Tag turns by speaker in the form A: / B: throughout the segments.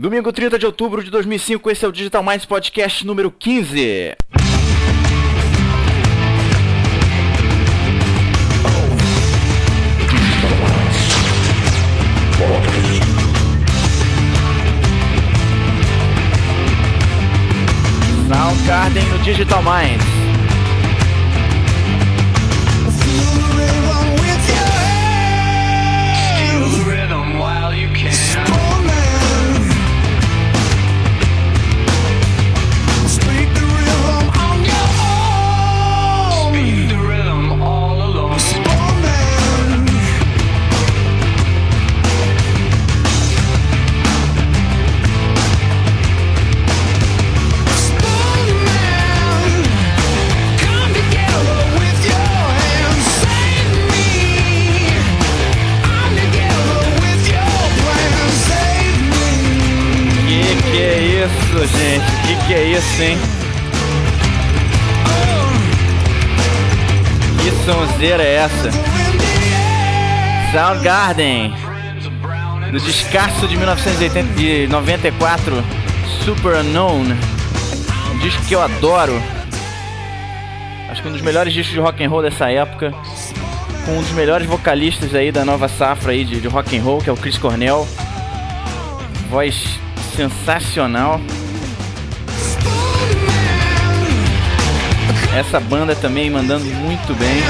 A: Domingo 30 de outubro de 2005, esse é o Digital Minds Podcast número 15. Soundgarden no Digital Minds. Isso, hein? Que sonzeira é essa? Soundgarden. Do descasso de 1994 Super Unknown. Um disco que eu adoro. Acho que um dos melhores discos de rock and roll dessa época. Com um dos melhores vocalistas aí da nova safra aí de, de rock and roll que é o Chris Cornell. Voz sensacional Essa banda também mandando muito bem.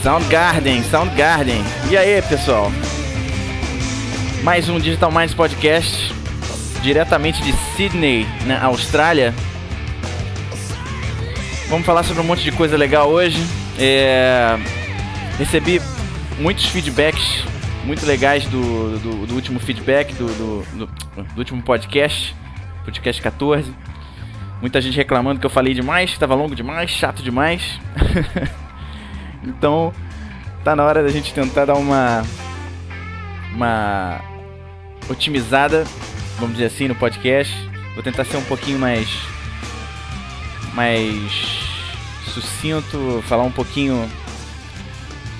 A: Soundgarden, Soundgarden. E aí, pessoal? Mais um Digital Minds Podcast, diretamente de Sydney, na Austrália. Vamos falar sobre um monte de coisa legal hoje. É... Recebi muitos feedbacks muito legais do, do, do último feedback, do, do, do, último podcast, podcast 14. Muita gente reclamando que eu falei demais, estava longo demais, chato demais. então, tá na hora da gente tentar dar uma uma otimizada, vamos dizer assim, no podcast. Vou tentar ser um pouquinho mais mais sucinto, falar um pouquinho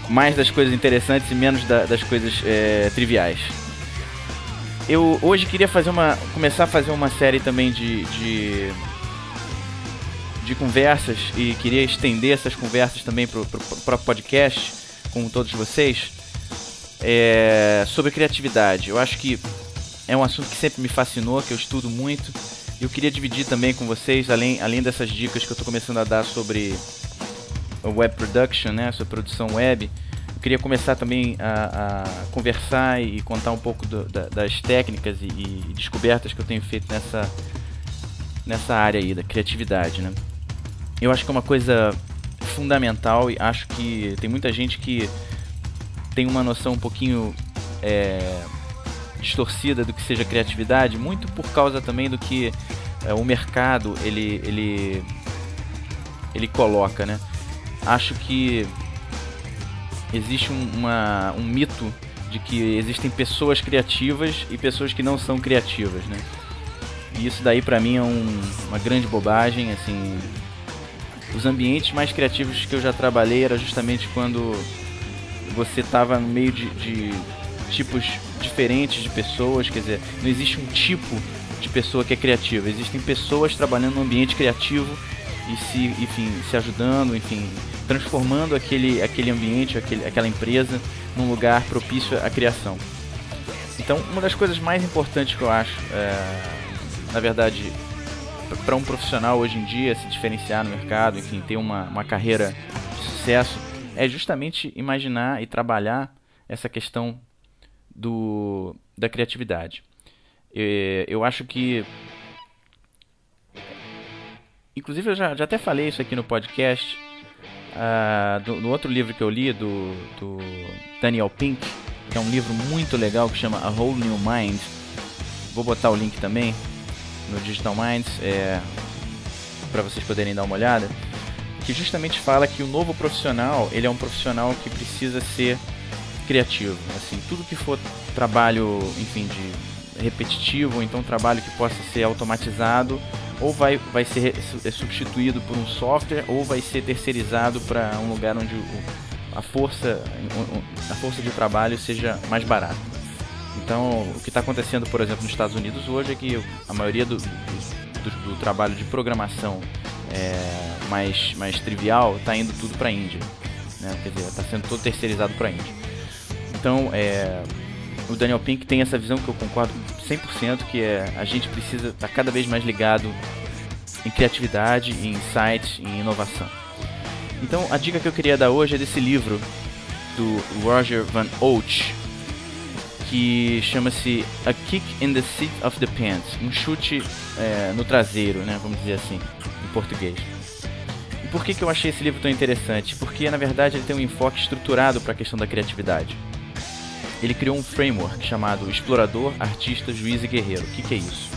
A: mais das coisas interessantes e menos da, das coisas é, triviais. Eu hoje queria fazer uma começar a fazer uma série também de, de de conversas e queria estender essas conversas também para o próprio podcast com todos vocês é, sobre criatividade. Eu acho que é um assunto que sempre me fascinou, que eu estudo muito. Eu queria dividir também com vocês, além, além dessas dicas que eu estou começando a dar sobre web production, né, sobre produção web. Eu queria começar também a, a conversar e contar um pouco do, da, das técnicas e, e descobertas que eu tenho feito nessa, nessa área aí da criatividade, né? eu acho que é uma coisa fundamental e acho que tem muita gente que tem uma noção um pouquinho é, distorcida do que seja criatividade, muito por causa também do que é, o mercado ele, ele, ele coloca, né? Acho que existe um, uma, um mito de que existem pessoas criativas e pessoas que não são criativas, né? E isso daí para mim é um, uma grande bobagem, assim, os ambientes mais criativos que eu já trabalhei era justamente quando você estava no meio de, de, tipos diferentes de pessoas, quer dizer, não existe um tipo de pessoa que é criativa, existem pessoas trabalhando no ambiente criativo e se, enfim, se ajudando, enfim, transformando aquele, aquele ambiente, aquele, aquela empresa num lugar propício à criação. Então, uma das coisas mais importantes que eu acho, é, na verdade, para um profissional hoje em dia se diferenciar no mercado, enfim, ter uma, uma carreira de sucesso, é justamente imaginar e trabalhar essa questão do, da criatividade. Eu acho que. Inclusive, eu já, já até falei isso aqui no podcast. Uh, do, no outro livro que eu li, do, do Daniel Pink, que é um livro muito legal que chama A Whole New Mind. Vou botar o link também no Digital Minds, é, para vocês poderem dar uma olhada, que justamente fala que o novo profissional, ele é um profissional que precisa ser criativo. Assim, tudo que for trabalho, enfim, de repetitivo, ou então trabalho que possa ser automatizado, ou vai, vai ser é substituído por um software, ou vai ser terceirizado para um lugar onde a força, a força de trabalho seja mais barata. Então, o que está acontecendo, por exemplo, nos Estados Unidos hoje é que a maioria do, do, do trabalho de programação é, mais, mais trivial está indo tudo para a Índia. Né? Quer dizer, está sendo todo terceirizado para a Índia. Então, é, o Daniel Pink tem essa visão que eu concordo 100%, que é a gente precisa estar tá cada vez mais ligado em criatividade, em insights, em inovação. Então, a dica que eu queria dar hoje é desse livro do Roger Van Oort, que chama-se A Kick in the Seat of the Pants, um chute é, no traseiro, né, vamos dizer assim, em português. E por que, que eu achei esse livro tão interessante? Porque, na verdade, ele tem um enfoque estruturado para a questão da criatividade. Ele criou um framework chamado Explorador, Artista, Juiz e Guerreiro. O que, que é isso?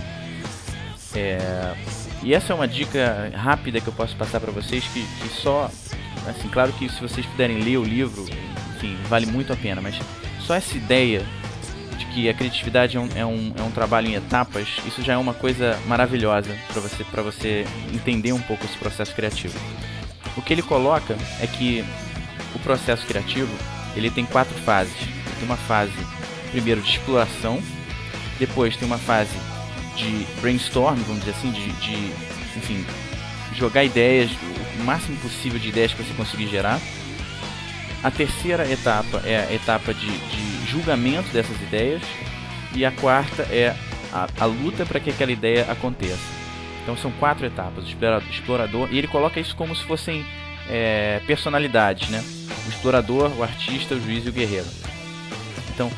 A: É... E essa é uma dica rápida que eu posso passar para vocês que, que só, assim, claro que se vocês puderem ler o livro, enfim, vale muito a pena, mas só essa ideia de que a criatividade é um, é um, é um trabalho em etapas, isso já é uma coisa maravilhosa para você, você entender um pouco esse processo criativo. O que ele coloca é que o processo criativo ele tem quatro fases tem uma fase, primeiro, de exploração, depois tem uma fase de brainstorm, vamos dizer assim, de, de enfim, jogar ideias, o máximo possível de ideias que você conseguir gerar. A terceira etapa é a etapa de, de julgamento dessas ideias. E a quarta é a, a luta para que aquela ideia aconteça. Então são quatro etapas. O explorador, e ele coloca isso como se fossem é, personalidades, né? O explorador, o artista, o juiz e o guerreiro. Então,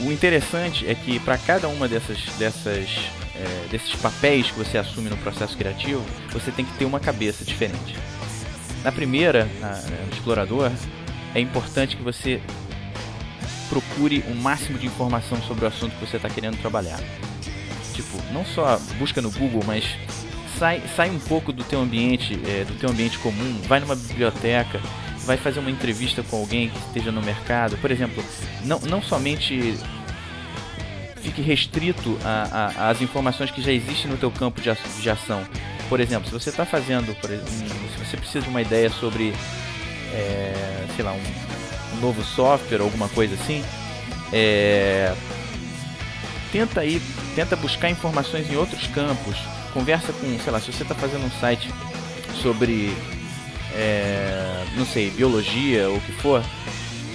A: o interessante é que para cada uma dessas, dessas é, desses papéis que você assume no processo criativo, você tem que ter uma cabeça diferente. Na primeira, na, no explorador, é importante que você procure o máximo de informação sobre o assunto que você está querendo trabalhar. Tipo, não só busca no Google, mas sai, sai um pouco do teu ambiente, é, do teu ambiente comum, vai numa biblioteca, vai fazer uma entrevista com alguém que esteja no mercado, por exemplo, não, não somente fique restrito às informações que já existem no teu campo de, de ação. Por exemplo, se você está fazendo, por se você precisa de uma ideia sobre, é, sei lá, um, um, novo software ou alguma coisa assim, é, tenta aí, tenta buscar informações em outros campos. Conversa com, sei lá, se você está fazendo um site sobre é, não sei, biologia ou o que for,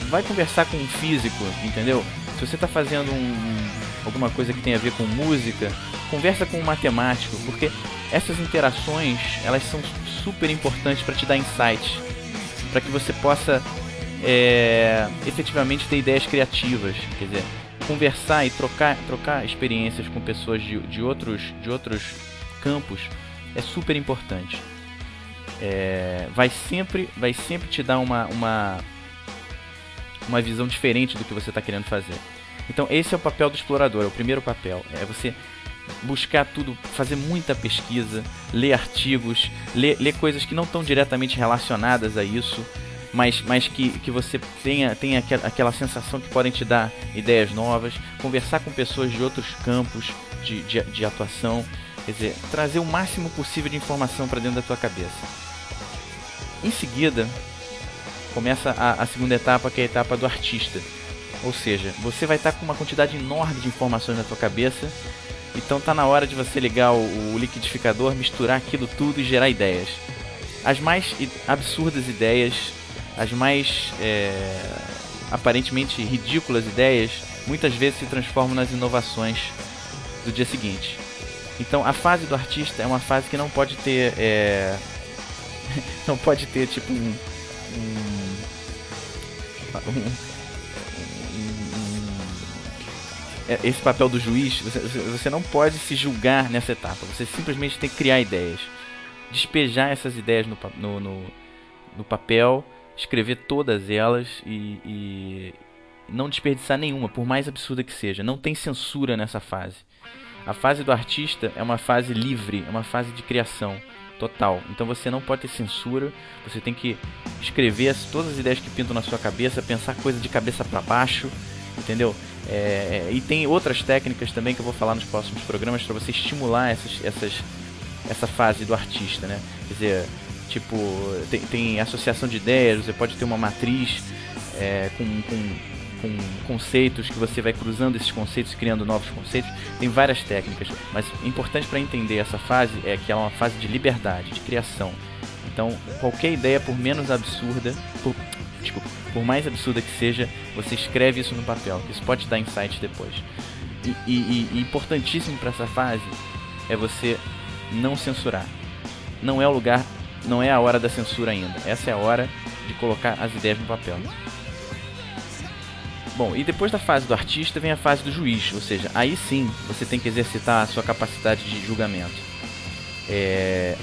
A: vai conversar com um físico, entendeu? Se você está fazendo um, alguma coisa que tem a ver com música, conversa com um matemático, porque essas interações elas são super importantes para te dar insights, para que você possa é, efetivamente ter ideias criativas, quer dizer, conversar e trocar, trocar experiências com pessoas de, de, outros, de outros campos é super importante é, vai sempre vai sempre te dar uma, uma uma visão diferente do que você está querendo fazer. Então esse é o papel do explorador, é o primeiro papel, é você buscar tudo, fazer muita pesquisa, ler artigos, ler, ler coisas que não estão diretamente relacionadas a isso, mas, mas que, que você tenha, tenha aquela, aquela sensação que podem te dar ideias novas, conversar com pessoas de outros campos de, de, de atuação, quer dizer, trazer o máximo possível de informação para dentro da tua cabeça. Em seguida, começa a, a, segunda etapa, que é a etapa do artista. Ou seja, você vai estar com uma quantidade enorme de informações na sua cabeça, então tá na hora de você ligar o, o liquidificador, misturar aquilo tudo e gerar ideias. As mais absurdas ideias, as mais é, aparentemente ridículas ideias, muitas vezes se transformam nas inovações do dia seguinte. Então a fase do artista é uma fase que não pode ter é, não pode ter tipo um, um, um esse papel do juiz, você, você não pode se julgar nessa etapa. Você simplesmente tem que criar ideias, despejar essas ideias no, no, no, no papel, escrever todas elas e, e, não desperdiçar nenhuma, por mais absurda que seja. Não tem censura nessa fase. A fase do artista é uma fase livre, é uma fase de criação total. Então você não pode ter censura, você tem que escrever todas as ideias que pintam na sua cabeça, pensar coisa de cabeça para baixo, entendeu? É, é, e tem outras técnicas também que eu vou falar nos próximos programas para você estimular essas, essas, essa fase do artista, né? Quer dizer, tipo, tem, tem associação de ideias, você pode ter uma matriz é, com, com com conceitos que você vai cruzando esses conceitos, criando novos conceitos. Tem várias técnicas, mas importante para entender essa fase é que é uma fase de liberdade, de criação. Então, qualquer ideia, por menos absurda, por, desculpa, por mais absurda que seja, você escreve isso no papel, isso pode dar insight depois. E, e, e importantíssimo para essa fase é você não censurar. Não é o lugar, não é a hora da censura ainda. Essa é a hora de colocar as ideias no papel. Bom, e depois da fase do artista vem a fase do juiz, ou seja, aí sim você tem que exercitar a sua capacidade de julgamento. É...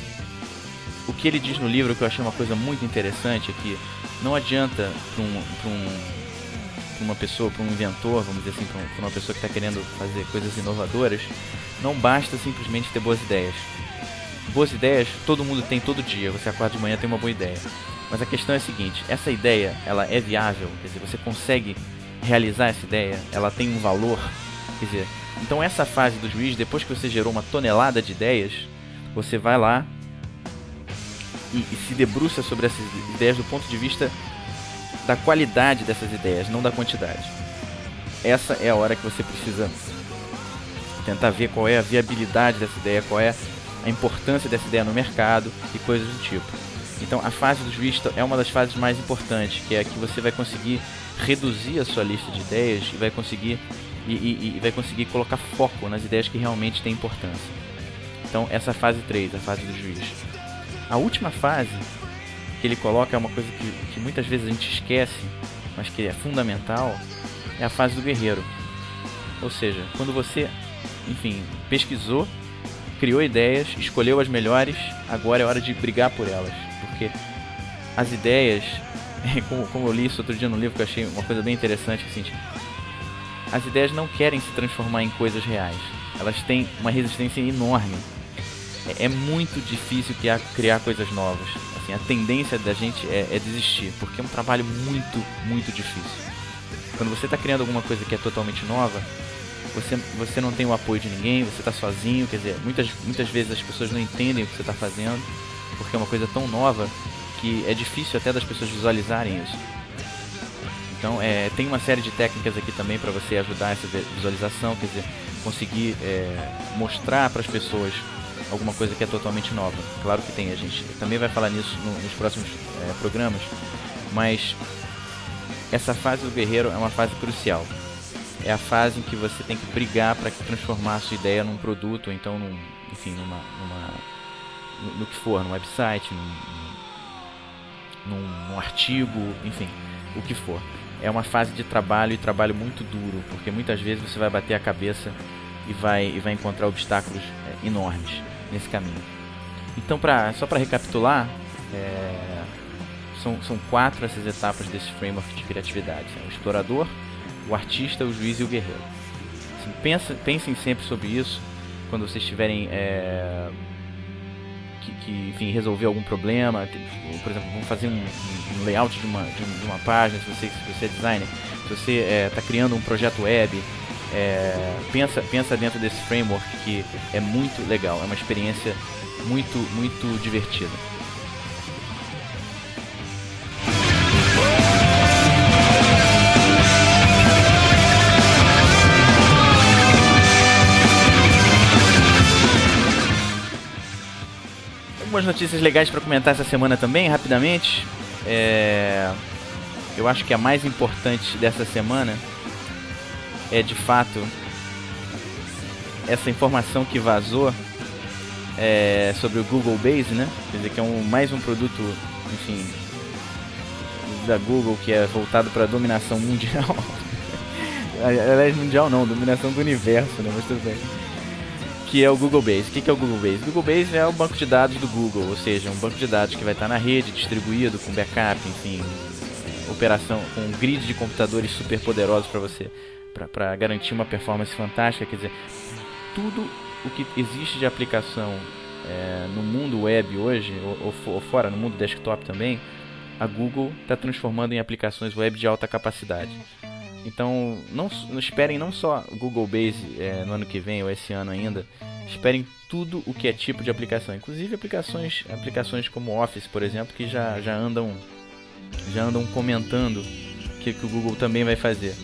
A: O que ele diz no livro, que eu achei uma coisa muito interessante, é que não adianta para um, um, uma pessoa, para um inventor, vamos dizer assim, para uma pessoa que está querendo fazer coisas inovadoras, não basta simplesmente ter boas ideias. Boas ideias todo mundo tem todo dia, você acorda de manhã tem uma boa ideia. Mas a questão é a seguinte, essa ideia, ela é viável, quer dizer, você consegue realizar essa ideia, ela tem um valor. Quer dizer, então essa fase do juiz, depois que você gerou uma tonelada de ideias, você vai lá e, e se debruça sobre essas ideias do ponto de vista da qualidade dessas ideias, não da quantidade. Essa é a hora que você precisa tentar ver qual é a viabilidade dessa ideia, qual é a importância dessa ideia no mercado e coisas do tipo. Então a fase do juiz é uma das fases mais importantes, que é a que você vai conseguir reduzir a sua lista de ideias e vai conseguir e, e, e vai conseguir colocar foco nas ideias que realmente têm importância. Então essa é a fase 3, a fase do juiz. A última fase que ele coloca é uma coisa que, que muitas vezes a gente esquece, mas que é fundamental, é a fase do guerreiro. Ou seja, quando você, enfim, pesquisou, criou ideias, escolheu as melhores, agora é hora de brigar por elas, porque as ideias como, como eu li isso outro dia no livro, que eu achei uma coisa bem interessante, assim, tipo, as ideias não querem se transformar em coisas reais. Elas têm uma resistência enorme. É, é muito difícil criar, criar coisas novas. Assim, a tendência da gente é, é desistir, porque é um trabalho muito, muito difícil. Quando você está criando alguma coisa que é totalmente nova, você, você não tem o apoio de ninguém, você está sozinho, quer dizer, muitas, muitas vezes as pessoas não entendem o que você está fazendo, porque é uma coisa tão nova que é difícil até das pessoas visualizarem isso. Então, é, tem uma série de técnicas aqui também para você ajudar essa visualização, quer dizer, conseguir é, mostrar para as pessoas alguma coisa que é totalmente nova. Claro que tem, a gente também vai falar nisso no, nos próximos é, programas, mas essa fase do guerreiro é uma fase crucial. É a fase em que você tem que brigar para transformar a sua ideia num produto, ou então, num, enfim, numa, numa no, no, que for, num website, num, num, num artigo, enfim, o que for. É uma fase de trabalho e trabalho muito duro, porque muitas vezes você vai bater a cabeça e vai, e vai encontrar obstáculos é, enormes nesse caminho. Então, pra, só para recapitular, é, são, são quatro essas etapas desse framework de criatividade: o explorador, o artista, o juiz e o guerreiro. Assim, pensa, pensem sempre sobre isso quando vocês estiverem é, que, que enfim, resolver algum problema. Por exemplo, vamos fazer um, um layout de uma, de, uma página, se você, se você é designer, se você está é, criando um projeto web, é, pensa, pensa dentro desse framework que é muito legal, é uma experiência muito, muito divertida. Algumas notícias legais para comentar essa semana também, rapidamente. É... Eu acho que a mais importante dessa semana é de fato essa informação que vazou é, sobre o Google Base, né? Quer dizer, que é um, mais um produto, enfim, da Google que é voltado para dominação mundial. Aliás, mundial não, dominação do universo, né? Mas tudo bem que é o Google Base. O que é o Google Base? O Google Base é o banco de dados do Google, ou seja, um banco de dados que vai estar na rede, distribuído, com backup, enfim, operação com um grid de computadores super poderosos para você, para garantir uma performance fantástica. Quer dizer, tudo o que existe de aplicação é, no mundo web hoje, ou, ou, fora, no mundo desktop também, a Google está transformando em aplicações web de alta capacidade. Então, não, não esperem não só Google Base é, no ano que vem ou esse ano ainda, esperem tudo o que é tipo de aplicação, inclusive aplicações, aplicações como Office, por exemplo, que já, já andam já andam comentando que, que o Google também vai fazer.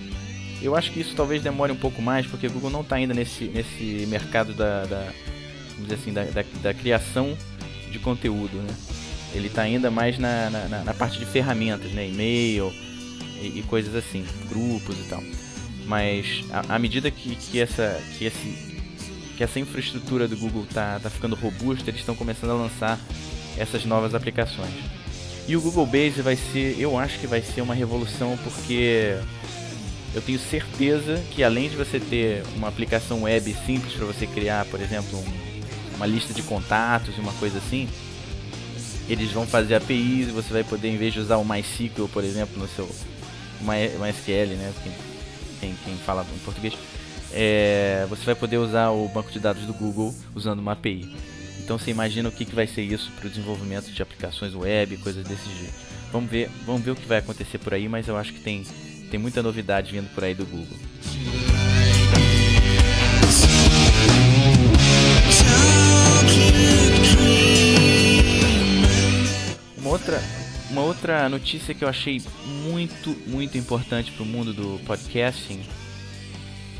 A: Eu acho que isso talvez demore um pouco mais, porque o Google não está ainda nesse, nesse mercado da, da vamos dizer assim, da, da, da criação de conteúdo, né? Ele está ainda mais na, na, na, parte de ferramentas, né? E-mail e, e, coisas assim, grupos e tal. Mas à medida que, que, essa, que, esse, que essa infraestrutura do Google está tá ficando robusta, eles estão começando a lançar essas novas aplicações. E o Google Base vai ser, eu acho que vai ser uma revolução porque eu tenho certeza que além de você ter uma aplicação web simples para você criar, por exemplo, um, uma lista de contatos e uma coisa assim, eles vão fazer APIs e você vai poder, em vez de usar o MySQL, por exemplo, no seu MySQL, né? Quem, quem, quem fala em português, é, você vai poder usar o banco de dados do Google usando uma API. Então você imagina o que, que vai ser isso para o desenvolvimento de aplicações web, coisas desse jeito. Vamos ver, vamos ver o que vai acontecer por aí, mas eu acho que tem, tem muita novidade vindo por aí do Google. Uma outra, uma outra notícia que eu achei muito, muito importante para o mundo do podcasting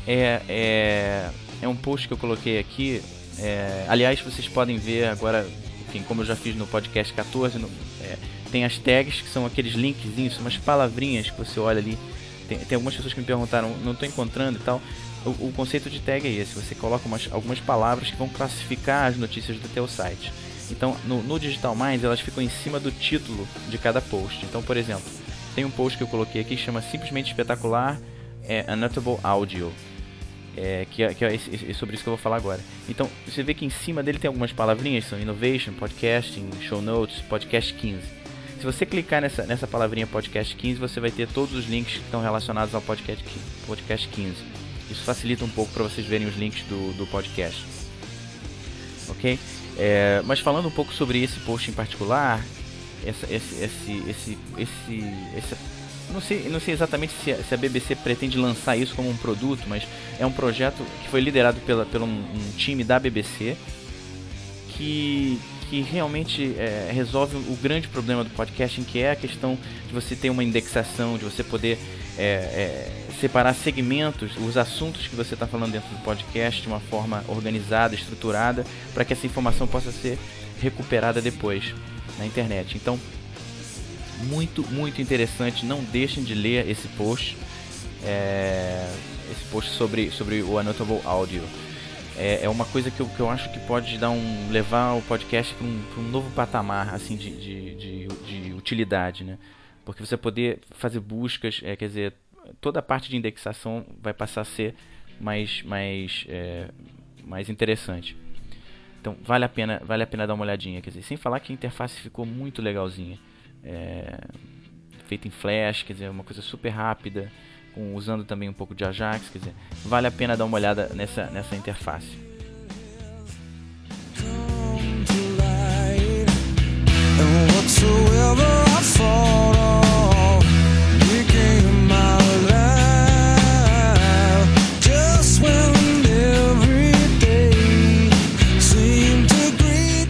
A: é, é, é um post que eu coloquei aqui. É, aliás, vocês podem ver agora, enfim, como eu já fiz no podcast 14, no, é, tem as tags que são aqueles linkzinhos, umas palavrinhas que você olha ali tem, tem algumas pessoas que me perguntaram, não estou encontrando e tal. O, o, conceito de tag é esse: você coloca umas, algumas palavras que vão classificar as notícias do teu site. Então, no, no Digital Minds, elas ficam em cima do título de cada post. Então, por exemplo, tem um post que eu coloquei aqui que chama simplesmente espetacular é, Unnotable Audio. É, que, é, que é, é, sobre isso que eu vou falar agora. Então, você vê que em cima dele tem algumas palavrinhas, são Innovation, Podcasting, Show Notes, Podcast 15. Se você clicar nessa, nessa palavrinha podcast 15, você vai ter todos os links que estão relacionados ao podcast, podcast 15. Isso facilita um pouco para vocês verem os links do, do podcast. Ok? É, mas falando um pouco sobre esse post em particular, essa, esse, esse, esse, esse, esse não sei, não sei exatamente se a, se a, BBC pretende lançar isso como um produto, mas é um projeto que foi liderado pela, pelo um, um time da BBC que, que realmente é, resolve o grande problema do podcasting, que é a questão de você ter uma indexação, de você poder é, é, separar segmentos, os assuntos que você está falando dentro do podcast de uma forma organizada, estruturada, para que essa informação possa ser recuperada depois na internet. Então, muito, muito interessante. Não deixem de ler esse post, é, esse post sobre, sobre o Anotable Audio é, é uma coisa que eu, que eu acho que pode dar um levar o podcast para um, um novo patamar assim de, de, de, de, utilidade, né? Porque você poder fazer buscas, é, quer dizer, toda a parte de indexação vai passar a ser mais mais é, mais interessante. Então vale a pena vale a pena dar uma olhadinha, quer dizer, sem falar que a interface ficou muito legalzinha, é, feita em Flash, quer dizer, uma coisa super rápida com, usando também um pouco de Ajax, quer dizer, vale a pena dar uma olhada nessa, nessa interface.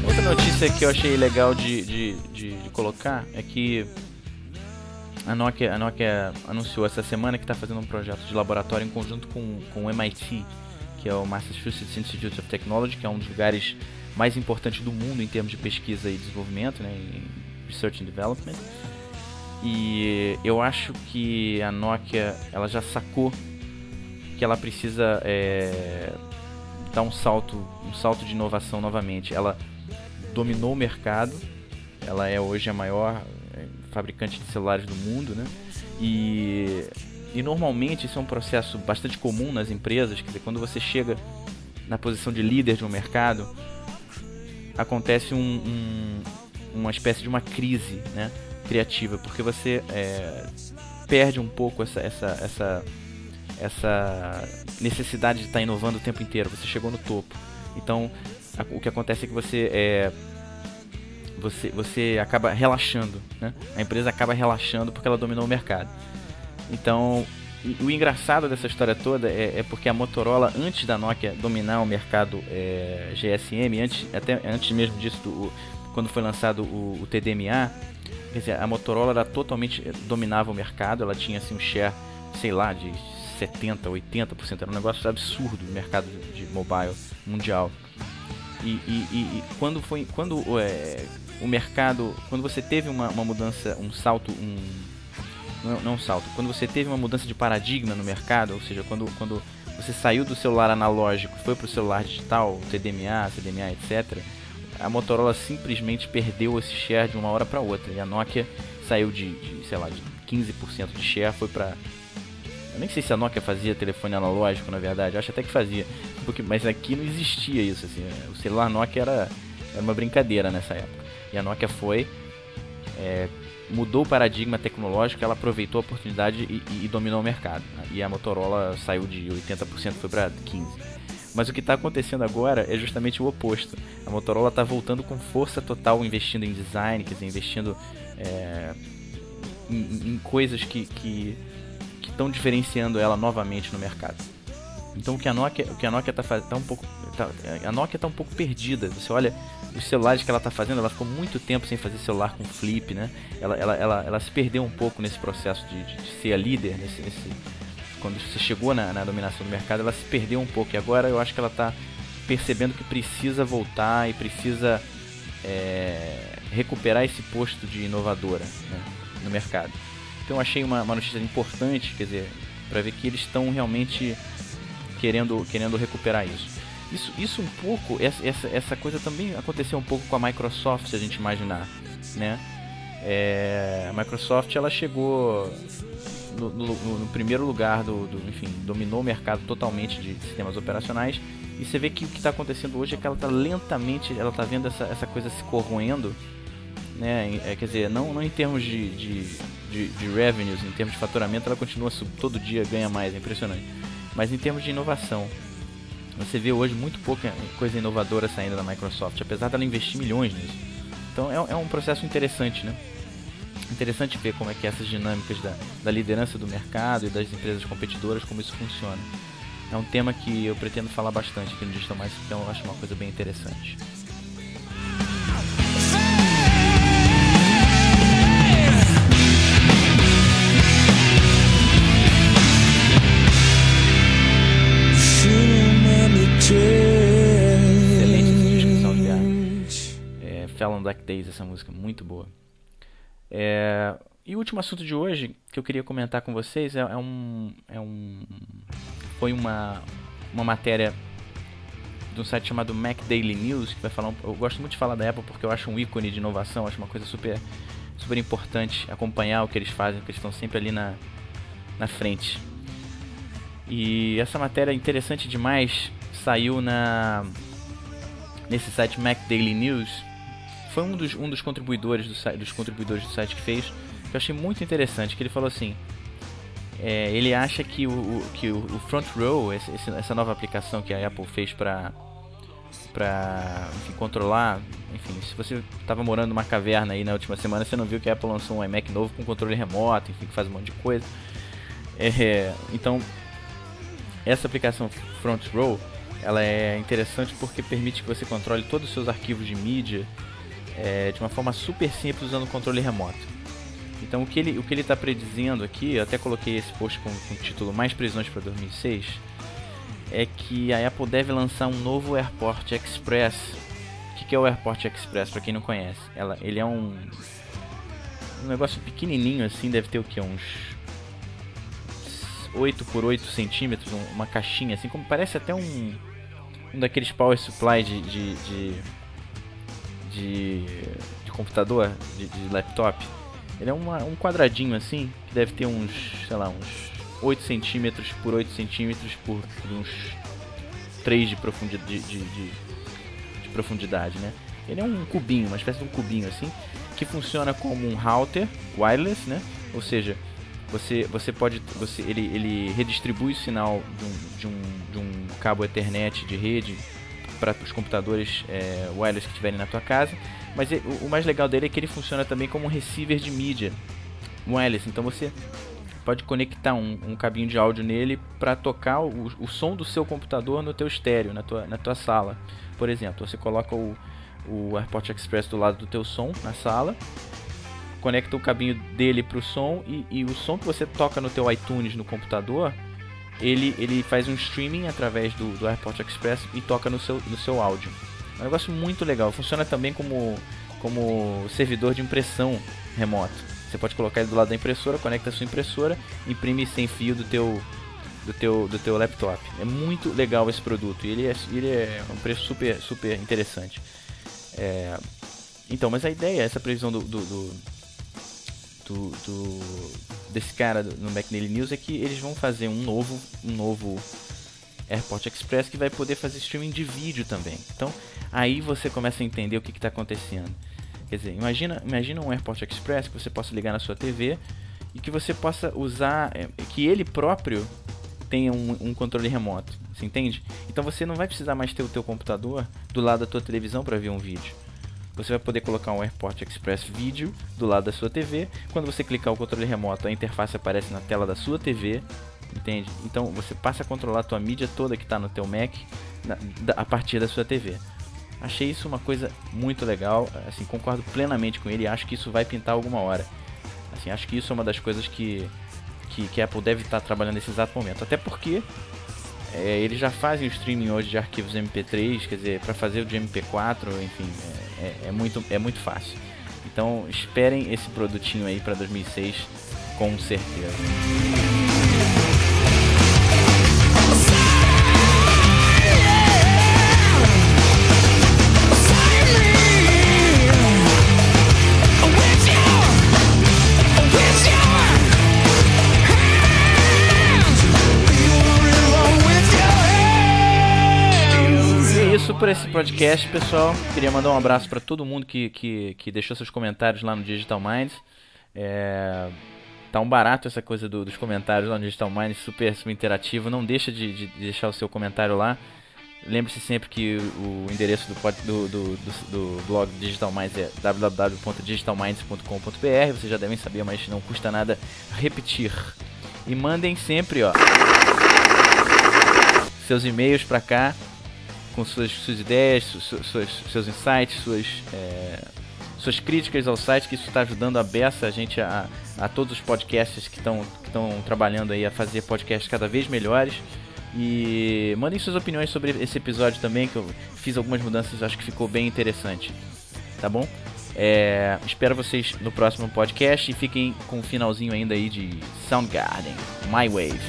A: Outra notícia que eu achei legal de, de, de, de colocar é que a Nokia, a Nokia anunciou essa semana que está fazendo um projeto de laboratório em conjunto com, com o MIT, que é o Massachusetts Institute of Technology, que é um dos lugares mais importantes do mundo em termos de pesquisa e desenvolvimento, né, Research and Development. E eu acho que a Nokia ela já sacou que ela precisa é, dar um salto, um salto de inovação novamente. Ela dominou o mercado, ela é hoje a maior fabricante de celulares do mundo, né? E, e normalmente isso é um processo bastante comum nas empresas, quer dizer, quando você chega na posição de líder de um mercado, acontece um, um, uma espécie de uma crise né, criativa, porque você é, perde um pouco essa, essa, essa, essa necessidade de estar inovando o tempo inteiro. Você chegou no topo. Então, o que acontece é que você é, você, você acaba relaxando, né? A empresa acaba relaxando porque ela dominou o mercado. Então, o engraçado dessa história toda é, é, porque a Motorola, antes da Nokia dominar o mercado é, GSM, antes, até antes mesmo disso, do, quando foi lançado o, o TDMA, quer dizer, a Motorola era totalmente dominava o mercado, ela tinha assim um share, sei lá, de 70, 80%, era um negócio absurdo no mercado de mobile mundial. E, e, e quando foi quando é, o mercado, quando você teve uma, uma mudança, um salto, um não, um salto, quando você teve uma mudança de paradigma no mercado, ou seja, quando, quando você saiu do celular analógico, foi para o celular digital, TDMA, CDMA, etc a Motorola simplesmente perdeu esse share de uma hora para outra. E a Nokia saiu de, de, sei lá, de 15% de share, foi para eu nem sei se a Nokia fazia telefone analógico, na verdade. Eu acho até que fazia. Porque, mas aqui não existia isso. Assim. O celular Nokia era, era uma brincadeira nessa época. E a Nokia foi, é, mudou o paradigma tecnológico, ela aproveitou a oportunidade e, e, dominou o mercado. E a Motorola saiu de 80% foi para 15%. Mas o que está acontecendo agora é justamente o oposto. A Motorola está voltando com força total, investindo em design, quer dizer, investindo é, em, em, coisas que estão diferenciando ela novamente no mercado. Então o que a Nokia, o que a Nokia está tá um pouco, tá, a Nokia está um pouco perdida. Você olha os celulares que ela está fazendo, ela ficou muito tempo sem fazer celular com flip, né? Ela, ela, ela, ela se perdeu um pouco nesse processo de, de, de ser a líder nesse, nesse quando você chegou na, na, dominação do mercado, ela se perdeu um pouco. E agora eu acho que ela está percebendo que precisa voltar e precisa é, recuperar esse posto de inovadora né, no mercado. Então eu achei uma, uma notícia importante, quer dizer, para ver que eles estão realmente querendo, querendo recuperar isso. Isso, isso um pouco, essa, essa, coisa também aconteceu um pouco com a Microsoft, se a gente imaginar, né? É, a Microsoft ela chegou no, no, no primeiro lugar do, do, enfim, dominou o mercado totalmente de sistemas operacionais. E você vê que o que está acontecendo hoje é que ela está lentamente, ela está vendo essa, essa coisa se corroendo, né? É, quer dizer, não, não em termos de, de, de, de revenues, em termos de faturamento, ela continua todo dia ganha mais, é impressionante. Mas em termos de inovação, você vê hoje muito pouca coisa inovadora saindo da Microsoft, apesar dela investir milhões nisso. Então é, é um processo interessante, né? interessante ver como é que essas dinâmicas da, da liderança do mercado e das empresas competidoras, como isso funciona. É um tema que eu pretendo falar bastante aqui no Digital Mais, então eu acho uma coisa bem interessante. Black Days, essa música, muito boa. É, e o último assunto de hoje que eu queria comentar com vocês é, é, um, é um. Foi uma, uma matéria de um site chamado Mac Daily News, que vai falar. Um, eu gosto muito de falar da Apple porque eu acho um ícone de inovação, acho uma coisa super, super importante acompanhar o que eles fazem, porque eles estão sempre ali na, na frente. E essa matéria é interessante demais saiu na nesse site Mac Daily News foi um dos, um dos contribuidores do site, dos contribuidores do site que fez, que eu achei muito interessante, que ele falou assim, é, ele acha que o, o, que o Front Row, esse, essa nova aplicação que a Apple fez para para controlar, enfim, se você estava morando numa caverna aí na última semana, você não viu que a Apple lançou um iMac novo com controle remoto, enfim, que faz um monte de coisa. É, então, essa aplicação Front Row, ela é interessante porque permite que você controle todos os seus arquivos de mídia é, de uma forma super simples usando o controle remoto. Então o que ele o que ele está predizendo aqui, eu até coloquei esse post com, com o título Mais previsões para 2006, é que a Apple deve lançar um novo AirPort Express. O que, que é o AirPort Express para quem não conhece? Ela, ele é um um negócio pequenininho assim, deve ter o que uns 8 por 8 centímetros, uma caixinha assim, como parece até um um daqueles power supply de, de, de de, de computador, de, de, laptop. Ele é uma, um quadradinho assim, que deve ter uns, sei lá, uns 8 centímetros por 8 centímetros por, uns 3 de profundidade, de, de, de, de profundidade, né? Ele é um cubinho, uma espécie de um cubinho assim, que funciona como um router wireless, né? Ou seja, você, você pode, você, ele, ele redistribui o sinal de um, de um, de um cabo Ethernet de rede para os computadores é, wireless que tiverem na tua casa. Mas o, o mais legal dele é que ele funciona também como um receiver de mídia wireless. Então você pode conectar um, um cabinho de áudio nele para tocar o, o, som do seu computador no teu estéreo, na tua, na tua sala. Por exemplo, você coloca o, o AirPort Express do lado do teu som na sala conecta o cabinho dele pro som e, e, o som que você toca no teu iTunes no computador, ele, ele faz um streaming através do, do AirPort Express e toca no seu, no seu áudio. É um negócio muito legal. Funciona também como, como servidor de impressão remoto. Você pode colocar ele do lado da impressora, conecta a sua impressora, imprime sem fio do teu, do teu, do teu laptop. É muito legal esse produto e ele é, ele é um preço super, super interessante. É, então, mas a ideia, essa previsão do, do, do, do, do desse cara no McNeil News é que eles vão fazer um novo, um novo AirPort Express que vai poder fazer streaming de vídeo também. Então, aí você começa a entender o que está acontecendo. Quer dizer, imagina, imagina um AirPort Express que você possa ligar na sua TV e que você possa usar, é, que ele próprio tenha um, um, controle remoto, você entende? Então você não vai precisar mais ter o teu computador do lado da tua televisão para ver um vídeo. Você vai poder colocar um AirPort Express Video do lado da sua TV. Quando você clicar o controle remoto, a interface aparece na tela da sua TV, entende? Então você passa a controlar a tua mídia toda que está no teu Mac na, da, a partir da sua TV. Achei isso uma coisa muito legal, assim, concordo plenamente com ele, acho que isso vai pintar alguma hora. Assim, acho que isso é uma das coisas que que, que a Apple deve estar trabalhando nesse exato momento. Até porque é, eles já fazem o streaming hoje de arquivos MP3, quer dizer, para fazer o de MP4, enfim, é, é, muito, é muito fácil. Então esperem esse produtinho aí para 2006 com certeza. Por esse podcast, pessoal. Queria mandar um abraço para todo mundo que, que, que, deixou seus comentários lá no Digital Minds. É, tá um barato essa coisa do, dos comentários lá no Digital Minds, super, super interativo. Não deixa de, de deixar o seu comentário lá. Lembre-se sempre que o endereço do, do, do, do, blog Digital Minds é www.digitalminds.com.br. Vocês já devem saber, mas não custa nada repetir. E mandem sempre, ó, seus e-mails para cá com suas, suas ideias, suas, seus insights, suas, é, suas críticas ao site, que isso está ajudando a beça, a gente, a, a todos os podcasts que estão trabalhando aí a fazer podcasts cada vez melhores. E mandem suas opiniões sobre esse episódio também, que eu fiz algumas mudanças, acho que ficou bem interessante. Tá bom? É, espero vocês no próximo podcast e fiquem com o finalzinho ainda aí de Soundgarden, My Wave.